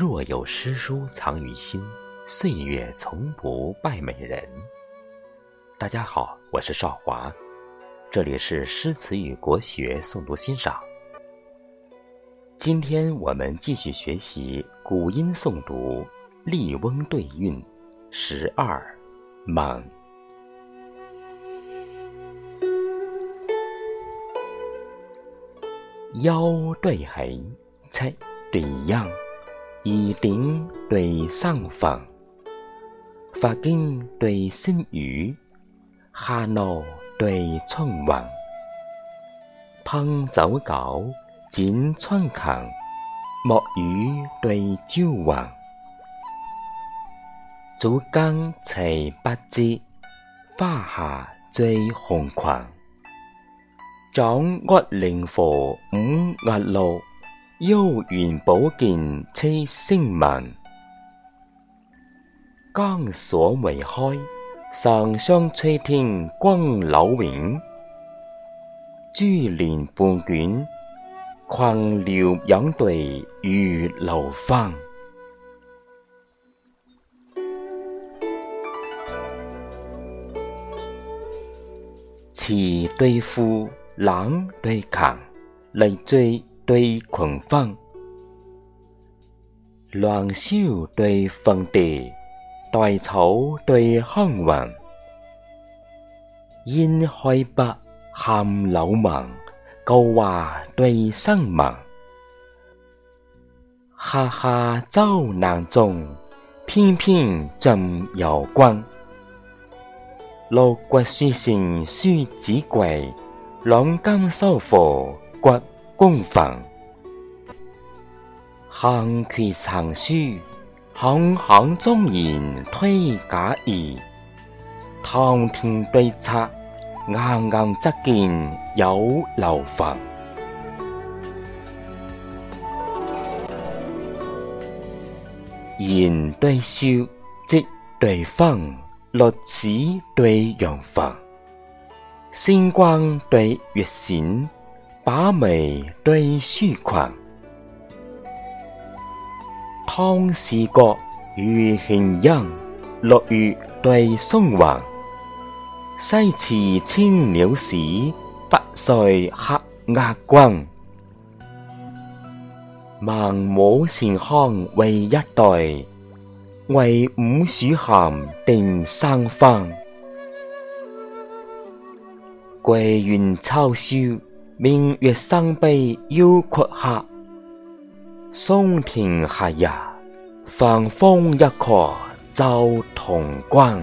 若有诗书藏于心，岁月从不败美人。大家好，我是少华，这里是诗词与国学诵读欣赏。今天我们继续学习古音诵读《笠翁对韵》十二满。腰对横，猜对样。二顶对三房：法经对僧语，夏怒对春云，烹早韭，剪春芹，木鱼对朝云，早更才八节，花下醉红狂，掌握灵符五日六。幽园宝剑吹星文，江锁未开，上霜吹天光柳影。珠帘半卷，困鸟影对玉楼芳。词对赋，冷对强，泪最。对狂风，乱秀对风地，对草对荒原。烟开白，含柳纹；高华对生文。下下早难中，偏偏尽有根。六国书生书子贵，朗金收佛骨。供奉，行其藏书；行行忠言推假意，堂堂对策，暗暗则见有漏房。言对笑，即对风；绿绮对阳房，星光对月闪。把眉对书狂。汤氏国遇贤人，落雨对松云，西池青鸟使，北睡黑鸦光。孟母前康为一代，为五鼠含定三方。桂苑秋收。明月生悲忧谷哈，松亭寒夜，放风一刻照潼关。